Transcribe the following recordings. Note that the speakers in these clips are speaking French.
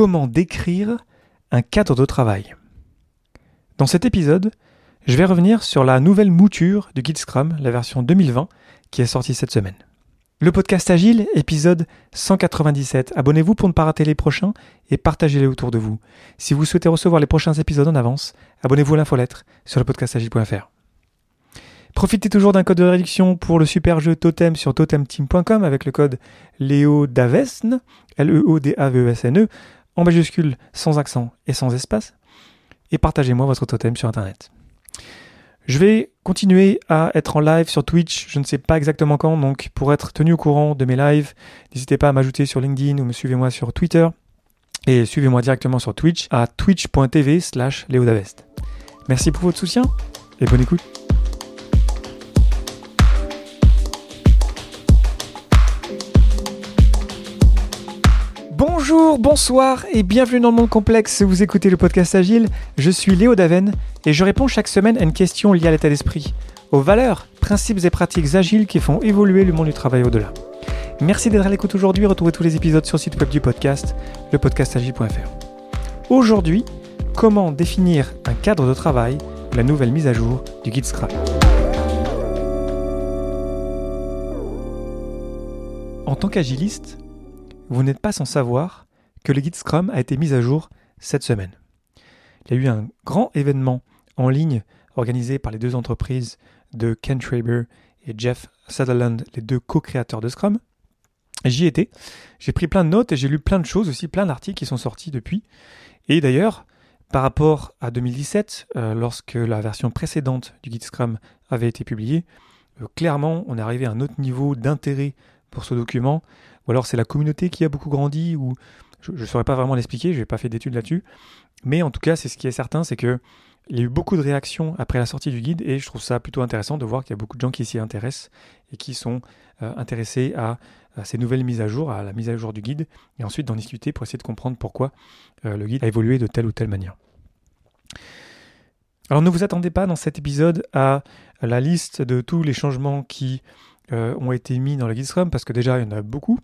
comment décrire un cadre de travail. Dans cet épisode, je vais revenir sur la nouvelle mouture du guide Scrum, la version 2020, qui est sortie cette semaine. Le podcast Agile, épisode 197. Abonnez-vous pour ne pas rater les prochains et partagez-les autour de vous. Si vous souhaitez recevoir les prochains épisodes en avance, abonnez-vous à l'infolettre sur le podcastagile.fr. Profitez toujours d'un code de réduction pour le super jeu Totem sur totemteam.com avec le code LEODAVESN, L-E-O-D-A-V-E-S-N-E, en majuscule, sans accent et sans espace. Et partagez-moi votre totem sur Internet. Je vais continuer à être en live sur Twitch, je ne sais pas exactement quand, donc pour être tenu au courant de mes lives, n'hésitez pas à m'ajouter sur LinkedIn ou me suivez-moi sur Twitter. Et suivez-moi directement sur Twitch à twitch.tv slash leodavest. Merci pour votre soutien et bonne écoute. Bonjour, bonsoir et bienvenue dans le monde complexe. Vous écoutez le podcast Agile. Je suis Léo Daven et je réponds chaque semaine à une question liée à l'état d'esprit, aux valeurs, principes et pratiques agiles qui font évoluer le monde du travail au-delà. Merci d'être à l'écoute aujourd'hui. Retrouvez tous les épisodes sur le site web du podcast, lepodcastagile.fr. Aujourd'hui, comment définir un cadre de travail, la nouvelle mise à jour du guide Scrum? En tant qu'agiliste, vous n'êtes pas sans savoir que le guide Scrum a été mis à jour cette semaine. Il y a eu un grand événement en ligne organisé par les deux entreprises de Ken Traber et Jeff Sutherland, les deux co-créateurs de Scrum. J'y étais, j'ai pris plein de notes et j'ai lu plein de choses aussi, plein d'articles qui sont sortis depuis. Et d'ailleurs, par rapport à 2017, euh, lorsque la version précédente du guide Scrum avait été publiée, euh, clairement, on est arrivé à un autre niveau d'intérêt pour ce document ou alors c'est la communauté qui a beaucoup grandi, ou je ne saurais pas vraiment l'expliquer, je n'ai pas fait d'études là-dessus. Mais en tout cas, c'est ce qui est certain, c'est que il y a eu beaucoup de réactions après la sortie du guide et je trouve ça plutôt intéressant de voir qu'il y a beaucoup de gens qui s'y intéressent et qui sont euh, intéressés à, ces nouvelles mises à jour, à la mise à jour du guide, et ensuite d'en discuter pour essayer de comprendre pourquoi euh, le guide a évolué de telle ou telle manière. Alors ne vous attendez pas dans cet épisode à la liste de tous les changements qui euh, ont été mis dans le guide parce que déjà il y en a beaucoup.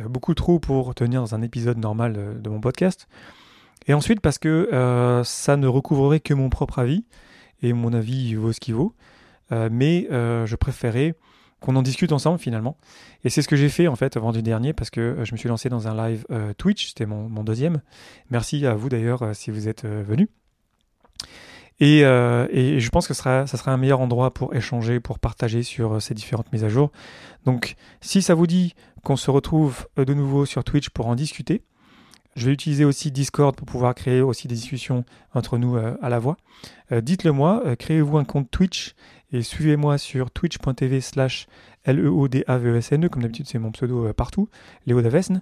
Euh, beaucoup trop pour tenir dans un épisode normal euh, de mon podcast. Et ensuite parce que ça ne recouvrerait que mon propre avis, et mon avis vaut ce qu'il vaut. mais je préférais qu'on en discute ensemble finalement. Et c'est ce que j'ai fait en fait vendredi dernier parce que je me suis lancé dans un live Twitch, c'était mon, mon, deuxième. Merci à vous d'ailleurs si vous êtes venu. Et, et, je pense que ce sera, ça sera un meilleur endroit pour échanger, pour partager sur ces différentes mises à jour. Donc si ça vous dit qu'on se retrouve de nouveau sur Twitch pour en discuter. Je vais utiliser aussi Discord pour pouvoir créer aussi des discussions entre nous euh, à la voix. Euh, dites-le moi, euh, créez-vous un compte Twitch et suivez-moi sur twitch.tv slash L-E-O-D-A-V-E-S-N-E, comme d'habitude c'est mon pseudo partout, Léo Davesne.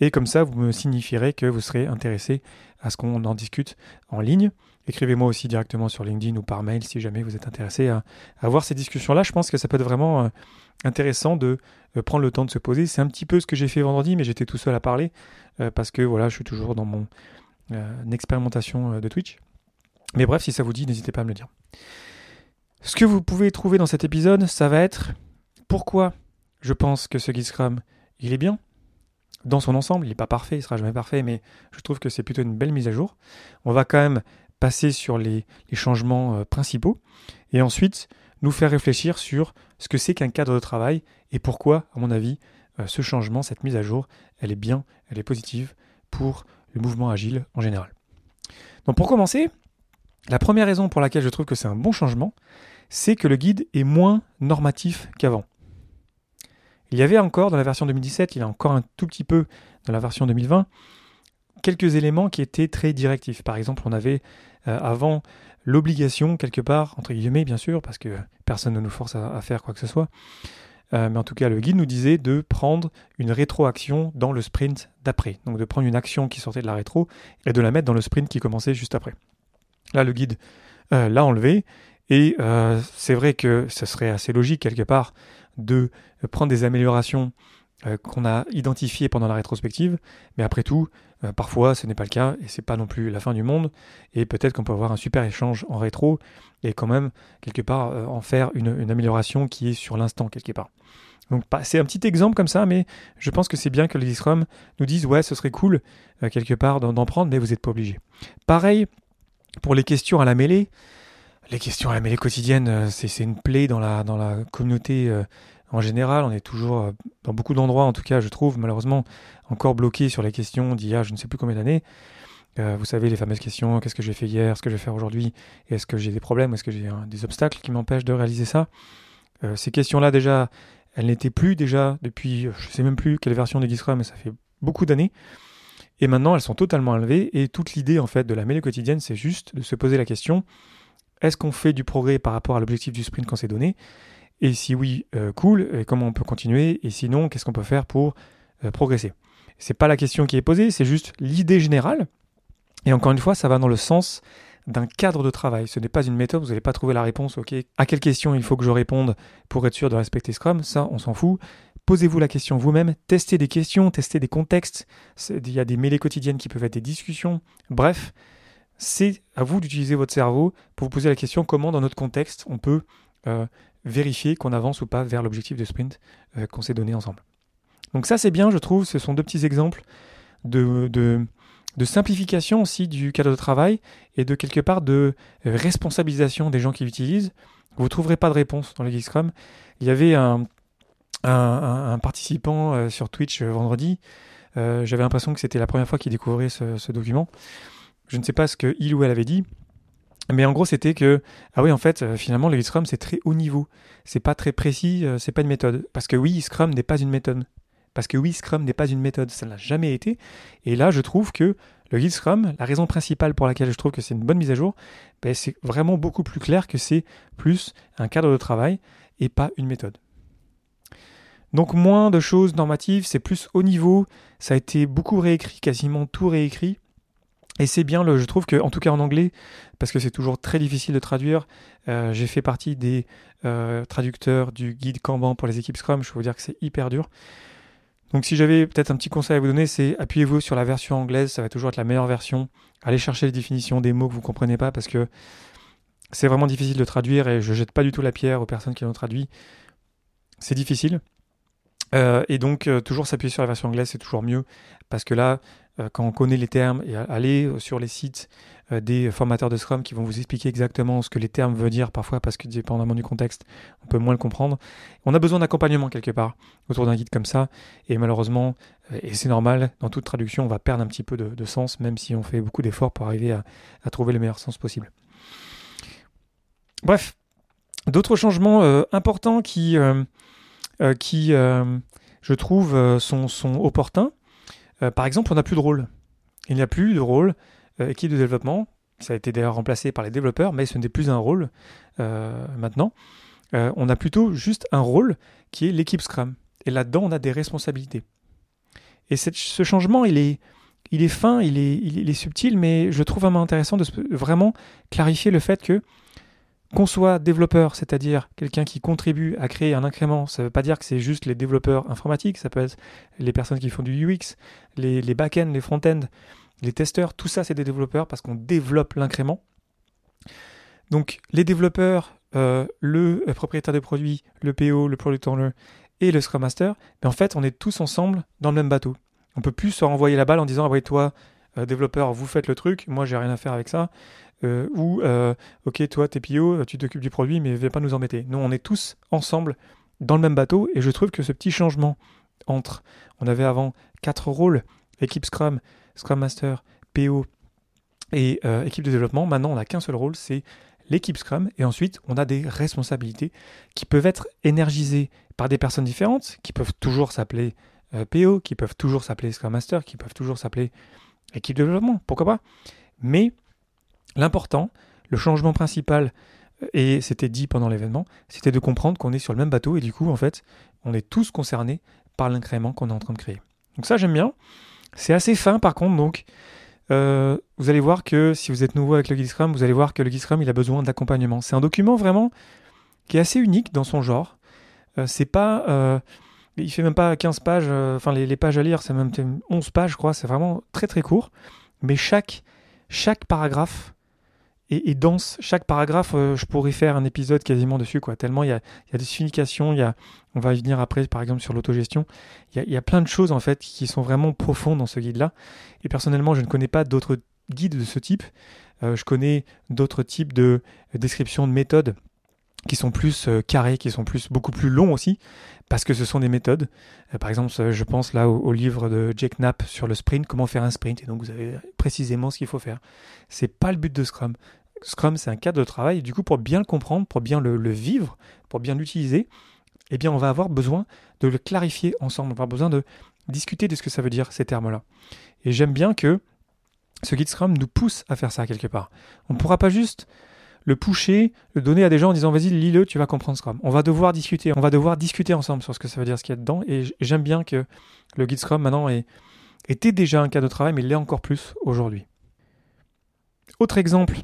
Et comme ça, vous me signifierez que vous serez intéressé à ce qu'on en discute en ligne. Écrivez-moi aussi directement sur LinkedIn ou par mail si jamais vous êtes intéressé à, à voir ces discussions-là. Je pense que ça peut être vraiment intéressant de euh, prendre le temps de se poser. C'est un petit peu ce que j'ai fait vendredi, mais j'étais tout seul à parler euh, parce que voilà, je suis toujours dans mon euh, expérimentation de Twitch. Mais bref, si ça vous dit, n'hésitez pas à me le dire. Ce que vous pouvez trouver dans cet épisode, ça va être pourquoi je pense que ce guide Scrum, il est bien. Dans son ensemble, il n'est pas parfait, il sera jamais parfait, mais je trouve que c'est plutôt une belle mise à jour. On va quand même passer sur les, changements principaux. Et ensuite, nous faire réfléchir sur ce que c'est qu'un cadre de travail et pourquoi, à mon avis, euh, ce changement, cette mise à jour, elle est bien, elle est positive pour le mouvement agile en général. Donc pour commencer, la première raison pour laquelle je trouve que c'est un bon changement, c'est que le guide est moins normatif qu'avant. Il y avait encore dans la version 2017, il y a encore un tout petit peu dans la version 2020, quelques éléments qui étaient très directifs. Par exemple, on avait euh, avant l'obligation, quelque part, entre guillemets bien sûr, parce que personne ne nous force à, faire quoi que ce soit, euh, mais en tout cas le guide nous disait de prendre une rétroaction dans le sprint d'après. Donc de prendre une action qui sortait de la rétro et de la mettre dans le sprint qui commençait juste après. Là le guide euh, l'a enlevé et c'est vrai que ce serait assez logique quelque part de prendre des améliorations qu'on a identifiées pendant la rétrospective, mais après tout, euh, parfois, ce n'est pas le cas et c'est pas non plus la fin du monde. Et peut-être qu'on peut avoir un super échange en rétro et quand même quelque part euh, en faire une, amélioration qui est sur l'instant quelque part. Donc c'est un petit exemple comme ça, mais je pense que c'est bien que les Scrum nous disent ouais, ce serait cool euh, quelque part d'en prendre, mais vous n'êtes pas obligé. Pareil pour les questions à la mêlée. Les questions à la mêlée quotidienne, euh, c'est une plaie dans la, communauté euh, en général. On est toujours, dans beaucoup d'endroits en tout cas, je trouve, malheureusement, encore bloqué sur les questions d'il y a je ne sais plus combien d'années. vous savez, les fameuses questions, qu'est-ce que j'ai fait hier, ce que je vais faire aujourd'hui, est-ce que j'ai des problèmes, est-ce que j'ai des obstacles qui m'empêchent de réaliser ça? Ces questions-là, déjà, elle n'était plus déjà depuis, je ne sais même plus quelle version de Scrum, mais ça fait beaucoup d'années. Et maintenant, elles sont totalement enlevées. Et toute l'idée, en fait, de la mêlée quotidienne, c'est juste de se poser la question est-ce qu'on fait du progrès par rapport à l'objectif du sprint quand c'est donné? Et si oui, euh, cool. Et comment on peut continuer Et sinon, qu'est-ce qu'on peut faire pour euh, progresser? C'est pas la question qui est posée, c'est juste l'idée générale. Et encore une fois, ça va dans le sens d'un cadre de travail. Ce n'est pas une méthode, vous n'allez pas trouver la réponse, ok, à quelle question il faut que je réponde pour être sûr de respecter Scrum, ça on s'en fout. Posez-vous la question vous-même, testez des questions, testez des contextes, il y a des mêlées quotidiennes qui peuvent être des discussions, bref, c'est à vous d'utiliser votre cerveau pour vous poser la question comment dans notre contexte on peut euh, vérifier qu'on avance ou pas vers l'objectif de sprint euh, qu'on s'est donné ensemble. Donc ça c'est bien, je trouve, ce sont deux petits exemples de, de simplification aussi du cadre de travail et de quelque part de responsabilisation des gens qui l'utilisent. Vous ne trouverez pas de réponse dans le Scrum. Il y avait un, un, participant euh, sur Twitch euh, vendredi. J'avais l'impression que c'était la première fois qu'il découvrait ce, document. Je ne sais pas ce qu'il ou elle avait dit, mais en gros, c'était que, ah oui, en fait, finalement, le Scrum, c'est très haut niveau. C'est pas très précis, c'est pas une méthode. Parce que oui, Scrum n'est pas une méthode. Parce que oui, Scrum n'est pas une méthode, ça ne l'a jamais été. Et là, je trouve que le Scrum, la raison principale pour laquelle je trouve que c'est une bonne mise à jour, ben, c'est vraiment beaucoup plus clair que c'est plus un cadre de travail et pas une méthode. Donc moins de choses normatives, c'est plus haut niveau, ça a été beaucoup réécrit, quasiment tout réécrit. Et c'est bien, je trouve que, en tout cas en anglais, parce que c'est toujours très difficile de traduire, euh, j'ai fait partie des euh, traducteurs du guide Kanban pour les équipes Scrum, je peux vous dire que c'est hyper dur. Donc si j'avais peut-être un petit conseil à vous donner, c'est appuyez-vous sur la version anglaise, ça va toujours être la meilleure version. Allez chercher les définitions des mots que vous ne comprenez pas parce que c'est vraiment difficile de traduire et je jette pas du tout la pierre aux personnes qui l'ont traduit. C'est difficile. Euh, et donc toujours s'appuyer sur la version anglaise, c'est toujours mieux parce que là, quand on connaît les termes et aller sur les sites euh, des formateurs de Scrum qui vont vous expliquer exactement ce que les termes veulent dire parfois parce que dépendamment du contexte, on peut moins le comprendre. On a besoin d'accompagnement quelque part autour d'un guide comme ça et malheureusement, euh, et c'est normal, dans toute traduction, on va perdre un petit peu de, sens même si on fait beaucoup d'efforts pour arriver à, trouver le meilleur sens possible. Bref, d'autres changements importants qui, je trouve, sont opportuns. Euh, par exemple, on n'a plus de rôle. Il n'y a plus de rôle euh, équipe de développement. Ça a été d'ailleurs remplacé par les développeurs, mais ce n'est plus un rôle euh, maintenant. on a plutôt juste un rôle qui est l'équipe Scrum. Et là-dedans, on a des responsabilités. Et ce changement, il est, il est fin, il est, il est, subtil, mais je trouve vraiment intéressant de vraiment clarifier le fait que qu'on soit développeur, c'est-à-dire quelqu'un qui contribue à créer un incrément, ça ne veut pas dire que c'est juste les développeurs informatiques, ça peut être les personnes qui font du UX, les, back-end, les front-end, les testeurs, tout ça c'est des développeurs parce qu'on développe l'incrément. Donc les développeurs, euh, le euh, propriétaire des produits, le PO, le product owner et le Scrum Master, mais en fait on est tous ensemble dans le même bateau. On peut plus se renvoyer la balle en disant ah ouais toi euh, développeur vous faites le truc, moi j'ai rien à faire avec ça. Euh, ou euh, ok toi t'es PO, tu t'occupes du produit mais viens pas nous embêter. Non, on est tous ensemble dans le même bateau et je trouve que ce petit changement entre, on avait avant quatre rôles, équipe Scrum, Scrum Master, PO et euh, équipe de développement, maintenant on n'a qu'un seul rôle, c'est l'équipe Scrum et ensuite on a des responsabilités qui peuvent être énergisées par des personnes différentes, qui peuvent toujours s'appeler PO, qui peuvent toujours s'appeler Scrum Master, qui peuvent toujours s'appeler équipe de développement, pourquoi pas? Mais L'important, le changement principal, euh, et c'était dit pendant l'événement, c'était de comprendre qu'on est sur le même bateau et du coup, en fait, on est tous concernés par l'incrément qu'on est en train de créer. Donc ça, j'aime bien. C'est assez fin par contre, donc euh, vous allez voir que si vous êtes nouveau avec le Guide vous allez voir que le Guide il a besoin d'accompagnement. C'est un document vraiment qui est assez unique dans son genre. Euh, c'est pas... Euh, il fait même pas 15 pages, enfin les, les, pages à lire, c'est même 11 pages, je crois, c'est vraiment très très court. Mais chaque, chaque paragraphe et, dans chaque paragraphe, euh, je pourrais faire un épisode quasiment dessus, quoi. Tellement il y a, des significations, y a, on va y venir après, par exemple, sur l'autogestion. Il, il y, a, plein de choses, en fait, qui sont vraiment profondes dans ce guide-là. Et personnellement, je ne connais pas d'autres guides de ce type. Euh, je connais d'autres types de descriptions de méthodes qui sont plus euh, carrés, qui sont plus beaucoup plus longs aussi, parce que ce sont des méthodes. Euh, par exemple, je pense là au, livre de Jake Knapp sur le sprint, comment faire un sprint, et donc vous avez précisément ce qu'il faut faire. C'est pas le but de Scrum. Scrum, c'est un cadre de travail, et du coup, pour bien le comprendre, pour bien le, vivre, pour bien l'utiliser, eh bien, on va avoir besoin de le clarifier ensemble. On va avoir besoin de discuter de ce que ça veut dire ces termes-là. Et j'aime bien que ce guide Scrum nous pousse à faire ça quelque part. On ne pourra pas juste le pusher, le donner à des gens en disant vas-y lis-le, tu vas comprendre Scrum. On va devoir discuter, on va devoir discuter ensemble sur ce que ça veut dire, ce qu'il y a dedans. Et j'aime bien que le guide Scrum maintenant était déjà un cas de travail, mais il l'est encore plus aujourd'hui. Autre exemple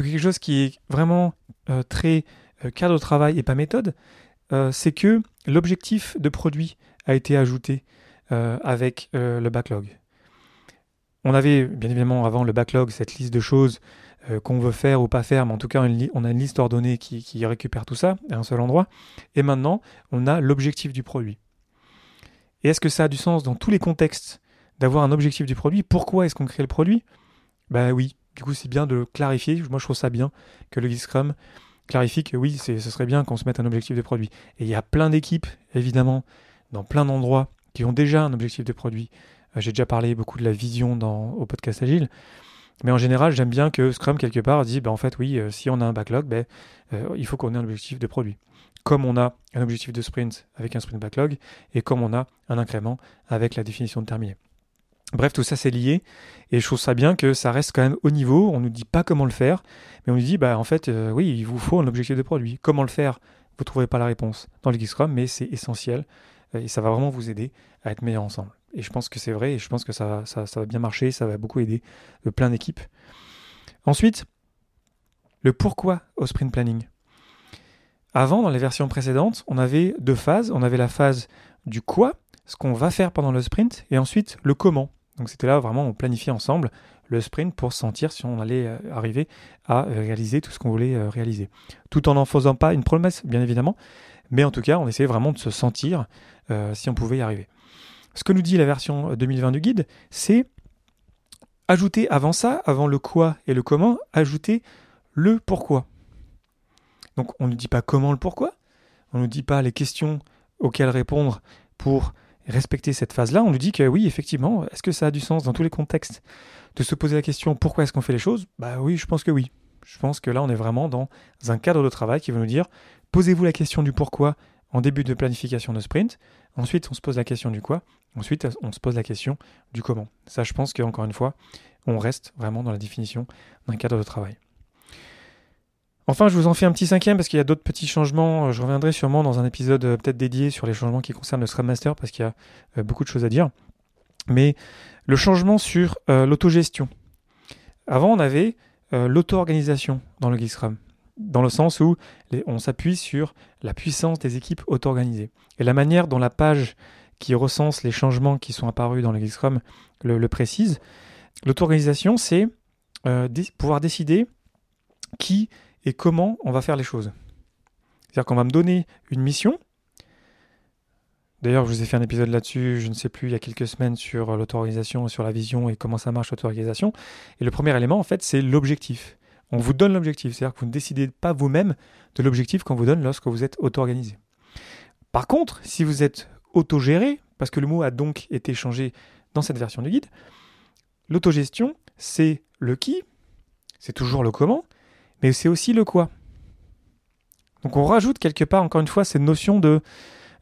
de quelque chose qui est vraiment euh, très euh, cas de travail et pas méthode, euh, c'est que l'objectif de produit a été ajouté avec le backlog. On avait bien évidemment avant le backlog, cette liste de choses qu'on veut faire ou pas faire, mais en tout cas on a une liste ordonnée qui, récupère tout ça à un seul endroit. Et maintenant, on a l'objectif du produit. Et est-ce que ça a du sens dans tous les contextes d'avoir un objectif du produit? Pourquoi est-ce qu'on crée le produit? Ben oui, du coup c'est bien de clarifier. Moi je trouve ça bien que le Scrum clarifie que oui, ce serait bien qu'on se mette un objectif de produit. Et il y a plein d'équipes, évidemment, dans plein d'endroits qui ont déjà un objectif de produit. Euh, j'ai déjà parlé beaucoup de la vision dans, au podcast Agile. Mais en général, j'aime bien que Scrum, quelque part, dise, ben, en fait, oui, euh, si on a un backlog, ben, euh, il faut qu'on ait un objectif de produit. Comme on a un objectif de sprint avec un sprint backlog, et comme on a un incrément avec la définition de terminé. Bref, tout ça c'est lié, et je trouve ça bien que ça reste quand même au niveau, on ne nous dit pas comment le faire, mais on nous dit, bah, en fait, oui, il vous faut un objectif de produit. Comment le faire? Vous ne trouverez pas la réponse dans le Scrum, mais c'est essentiel, et ça va vraiment vous aider à être meilleur ensemble. Et je pense que c'est vrai, et je pense que ça, ça, va bien marcher, ça va beaucoup aider euh, plein d'équipes. Ensuite, le pourquoi au sprint planning? Avant, dans les versions précédentes, on avait deux phases. On avait la phase du quoi, ce qu'on va faire pendant le sprint, et ensuite le comment. Donc c'était là vraiment on planifiait ensemble le sprint pour sentir si on allait euh, arriver à euh, réaliser tout ce qu'on voulait réaliser. Tout en n'en faisant pas une promesse, bien évidemment, mais en tout cas on essayait vraiment de se sentir si on pouvait y arriver. Ce que nous dit la version 2020 du guide, c'est ajouter avant ça, avant le quoi et le comment, ajouter le pourquoi. Donc on ne dit pas comment le pourquoi, on ne dit pas les questions auxquelles répondre pour respecter cette phase-là, on nous dit que oui, effectivement, est-ce que ça a du sens dans tous les contextes de se poser la question pourquoi est-ce qu'on fait les choses? Bah oui, je pense que oui. Je pense que là, on est vraiment dans un cadre de travail qui va nous dire posez-vous la question du pourquoi en début de planification de sprint. Ensuite, on se pose la question du quoi. Ensuite, on se pose la question du comment. Ça, je pense qu'encore une fois, on reste vraiment dans la définition d'un cadre de travail. Enfin, je vous en fais un petit cinquième parce qu'il y a d'autres petits changements. Je reviendrai sûrement dans un épisode euh, peut-être dédié sur les changements qui concernent le Scrum Master parce qu'il y a euh, beaucoup de choses à dire. Mais le changement sur euh, l'autogestion. Avant, on avait l'auto-organisation dans le Scrum dans le sens où on s'appuie sur la puissance des équipes auto-organisées. Et la manière dont la page qui recense les changements qui sont apparus dans le Scrum le, précise, l'auto-organisation, c'est euh, pouvoir décider qui et comment on va faire les choses. C'est-à-dire qu'on va me donner une mission. D'ailleurs, je vous ai fait un épisode là-dessus, je ne sais plus, il y a quelques semaines sur l'auto-organisation, sur la vision et comment ça marche l'auto-organisation. Et le premier élément, en fait, c'est l'objectif. On vous donne l'objectif, c'est-à-dire que vous ne décidez pas vous-même de l'objectif qu'on vous donne lorsque vous êtes auto-organisé. Par contre, si vous êtes autogéré, parce que le mot a donc été changé dans cette version du guide, l'autogestion, c'est le qui, c'est toujours le comment, mais c'est aussi le quoi. Donc on rajoute quelque part, encore une fois, cette notion de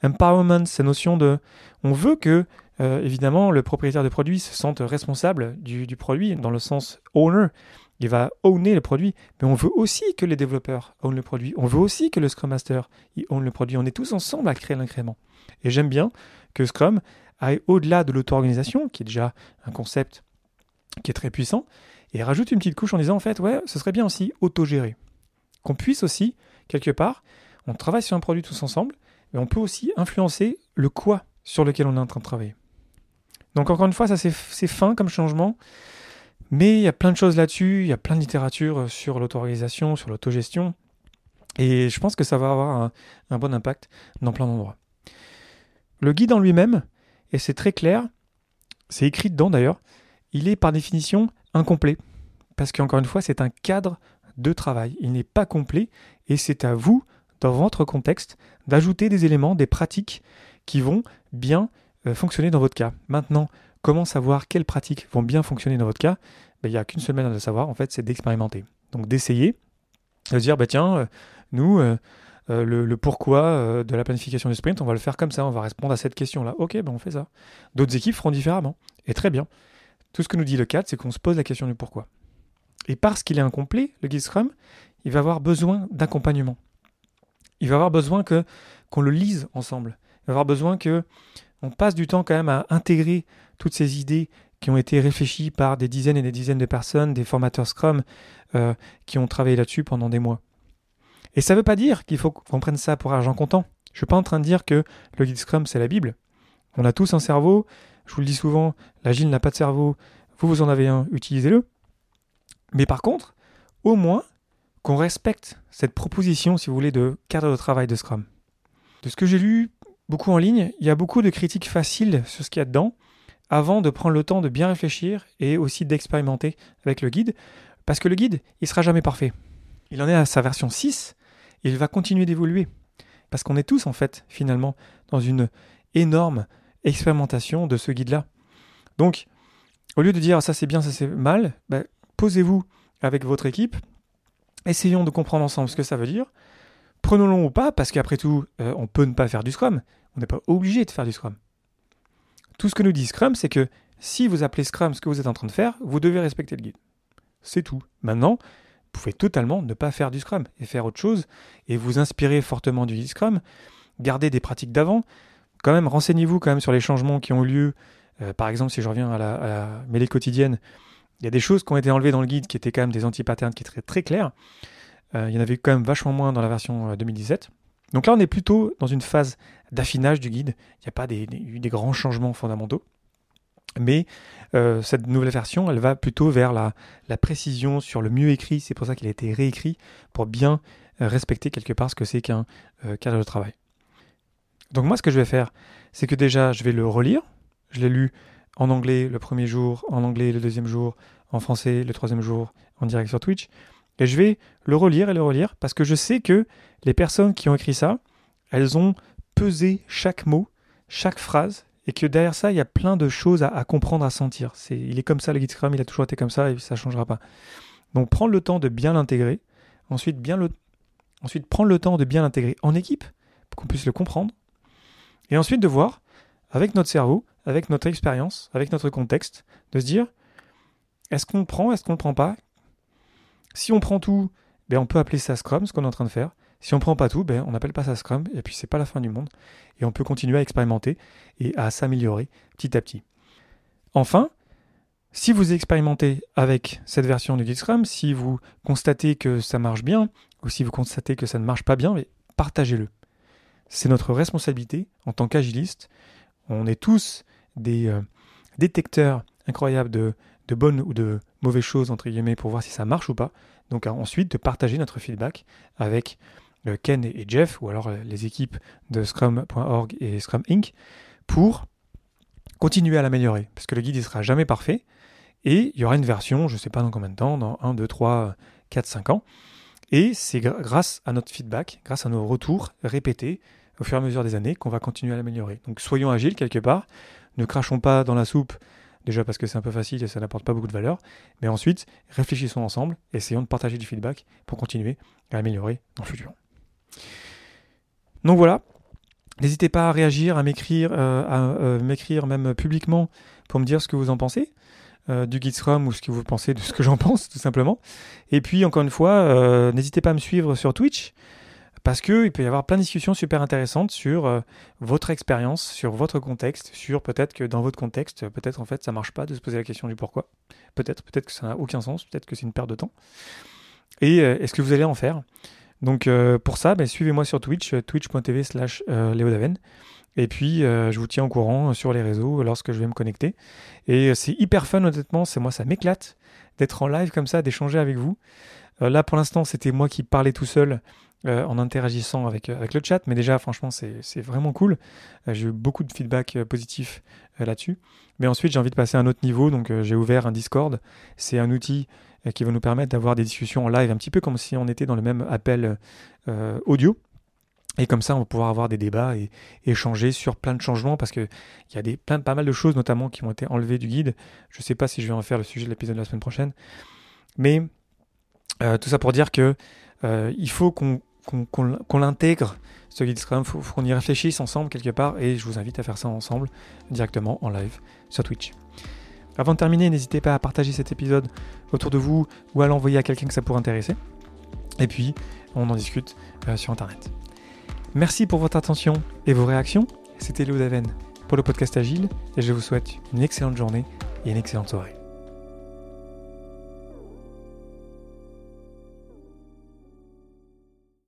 empowerment, cette notion de... On veut que, euh, évidemment, le propriétaire de produit se sente responsable du, du produit, dans le sens owner, il va owner le produit, mais on veut aussi que les développeurs own le produit. On veut aussi que le Scrum Master own le produit. On est tous ensemble à créer l'incrément. Et j'aime bien que Scrum aille au-delà de l'auto-organisation, qui est déjà un concept qui est très puissant, et rajoute une petite couche en disant en fait, ouais, ce serait bien aussi autogérer. Qu'on puisse aussi, quelque part, on travaille sur un produit tous ensemble, mais on peut aussi influencer le quoi sur lequel on est en train de travailler. Donc encore une fois, ça c'est fin comme changement Mais il y a plein de choses là-dessus, il y a plein de littérature sur l'auto-organisation, sur l'autogestion, et je pense que ça va avoir un, bon impact dans plein d'endroits. Le guide en lui-même, et c'est très clair, c'est écrit dedans d'ailleurs, il est par définition incomplet. Parce qu'encore une fois, c'est un cadre de travail. Il n'est pas complet et c'est à vous, dans votre contexte, d'ajouter des éléments, des pratiques qui vont bien euh, fonctionner dans votre cas. Maintenant, comment savoir quelles pratiques vont bien fonctionner dans votre cas? Ben, Il n'y a qu'une seule manière de savoir, en fait, c'est d'expérimenter. Donc d'essayer, de dire, bah, tiens, euh, nous, euh, le, pourquoi de la planification du sprint, on va le faire comme ça, on va répondre à cette question-là. Ok, ben on fait ça. D'autres équipes feront différemment. Et très bien. Tout ce que nous dit le cadre, c'est qu'on se pose la question du pourquoi. Et parce qu'il est incomplet, le guide Scrum, il va avoir besoin d'accompagnement. Il va avoir besoin que qu'on le lise ensemble. Il va avoir besoin que on passe du temps quand même à intégrer toutes ces idées qui ont été réfléchies par des dizaines et des dizaines de personnes, des formateurs Scrum euh, qui ont travaillé là-dessus pendant des mois. Et ça ne veut pas dire qu'il faut qu'on prenne ça pour argent comptant. Je ne suis pas en train de dire que le guide Scrum c'est la Bible. On a tous un cerveau. Je vous le dis souvent, l'agile n'a pas de cerveau. Vous, vous en avez un, utilisez-le. Mais par contre, au moins qu'on respecte cette proposition, si vous voulez, de cadre de travail de Scrum. De ce que j'ai lu beaucoup en ligne, il y a beaucoup de critiques faciles sur ce qu'il y a dedans, avant de prendre le temps de bien réfléchir et aussi d'expérimenter avec le guide, parce que le guide, il sera jamais parfait. Il en est à sa version 6, et il va continuer d'évoluer. Parce qu'on est tous, en fait, finalement, dans une énorme expérimentation de ce guide-là. Donc, au lieu de dire ça c'est bien, ça c'est mal, ben, posez-vous avec votre équipe, essayons de comprendre ensemble ce que ça veut dire, prenons-le ou pas, parce qu'après tout, euh, on peut ne pas faire du Scrum, on n'est pas obligé de faire du Scrum. Tout ce que nous dit Scrum, c'est que si vous appelez Scrum ce que vous êtes en train de faire, vous devez respecter le guide. C'est tout. Maintenant, vous pouvez totalement ne pas faire du Scrum et faire autre chose, et vous inspirer fortement du Scrum, garder des pratiques d'avant, quand même renseignez-vous quand même sur les changements qui ont eu lieu. Euh, par exemple, si je reviens à la, mêlée quotidienne, il y a des choses qui ont été enlevées dans le guide qui étaient quand même des anti-patterns qui étaient très, clairs. Euh, il y en avait quand même vachement moins dans la version 2017. Euh, Donc là, on est plutôt dans une phase d'affinage du guide. Il n'y a pas des, des, grands changements fondamentaux. Mais cette nouvelle version, elle va plutôt vers la, la précision sur le mieux écrit. C'est pour ça qu'il a été réécrit pour bien respecter quelque part ce que c'est qu'un cadre de travail. Donc moi, ce que je vais faire, c'est que déjà, je vais le relire. Je l'ai lu en anglais le premier jour, en anglais le deuxième jour, en français le troisième jour, en direct sur Twitch. Et je vais le relire et le relire parce que je sais que les personnes qui ont écrit ça, elles ont pesé chaque mot, chaque phrase, et que derrière ça, il y a plein de choses à, comprendre, à sentir. Il est comme ça, le guide Scrum, il a toujours été comme ça et ça ne changera pas. Donc prendre le temps de bien l'intégrer, ensuite, bien le, ensuite prendre le temps de bien l'intégrer en équipe pour qu'on puisse le comprendre, et ensuite de voir, avec notre cerveau, avec notre expérience, avec notre contexte, de se dire est-ce qu'on prend, est-ce qu'on ne prend pas? Si on prend tout, ben on peut appeler ça Scrum, ce qu'on est en train de faire. Si on prend pas tout, ben on n'appelle pas ça Scrum, et puis c'est pas la fin du monde. Et on peut continuer à expérimenter et à s'améliorer petit à petit. Enfin, si vous expérimentez avec cette version du Guide Scrum, si vous constatez que ça marche bien, ou si vous constatez que ça ne marche pas bien, partagez-le. C'est notre responsabilité en tant qu'agiliste. On est tous des euh, détecteurs incroyables de, bonnes ou de mauvaises choses, entre guillemets, pour voir si ça marche ou pas. Donc ensuite, de partager notre feedback avec euh, Ken et Jeff, ou alors euh, les équipes de Scrum.org et Scrum Inc., pour continuer à l'améliorer. Parce que le guide ne sera jamais parfait. Et il y aura une version, je ne sais pas dans combien de temps, dans 1, 2, 3, 4, 5 ans. Et c'est grâce à notre feedback, grâce à nos retours répétés au fur et à mesure des années qu'on va continuer à l'améliorer. Donc soyons agiles quelque part, ne crachons pas dans la soupe, déjà parce que c'est un peu facile et ça n'apporte pas beaucoup de valeur, mais ensuite réfléchissons ensemble, essayons de partager du feedback pour continuer à améliorer dans le futur. Donc voilà, n'hésitez pas à réagir, à m'écrire, euh, à euh, m'écrire même publiquement pour me dire ce que vous en pensez. Euh, du Guide Scrum ou ce que vous pensez de ce que j'en pense tout simplement. Et puis encore une fois, n'hésitez pas à me suivre sur Twitch parce qu'il peut y avoir plein de discussions super intéressantes sur euh, votre expérience, sur votre contexte, sur peut-être que dans votre contexte, peut-être en fait ça marche pas de se poser la question du pourquoi. Peut-être, peut-être que ça n'a aucun sens, peut-être que c'est une perte de temps. Et euh, est-ce que vous allez en faire? Donc euh, pour ça, ben, suivez-moi sur Twitch, twitch.tv slash leodaven. Et puis, je vous tiens au courant sur les réseaux lorsque je vais me connecter. Et c'est hyper fun, honnêtement. C'est moi, ça m'éclate d'être en live comme ça, d'échanger avec vous. là, pour l'instant, c'était moi qui parlais tout seul euh, en interagissant avec, euh, avec le chat. Mais déjà, franchement, c'est vraiment cool. Euh, j'ai eu beaucoup de feedback positif là-dessus. Mais ensuite, j'ai envie de passer à un autre niveau. Donc, j'ai ouvert un Discord. C'est un outil qui va nous permettre d'avoir des discussions en live, un petit peu comme si on était dans le même appel audio. Et comme ça, on va pouvoir avoir des débats et, échanger sur plein de changements parce qu'il y a des, plein, pas mal de choses, notamment, qui ont été enlevées du guide. Je ne sais pas si je vais en faire le sujet de l'épisode de la semaine prochaine. Mais tout ça pour dire que il faut qu'on qu'on l'intègre, ce guide Scrum, il faut, qu'on y réfléchisse ensemble quelque part, et je vous invite à faire ça ensemble directement en live sur Twitch. Avant de terminer, n'hésitez pas à partager cet épisode autour de vous ou à l'envoyer à quelqu'un que ça pourrait intéresser. Et puis, on en discute euh, sur Internet. Merci pour votre attention et vos réactions. C'était Léo Daven pour le podcast Agile et je vous souhaite une excellente journée et une excellente soirée.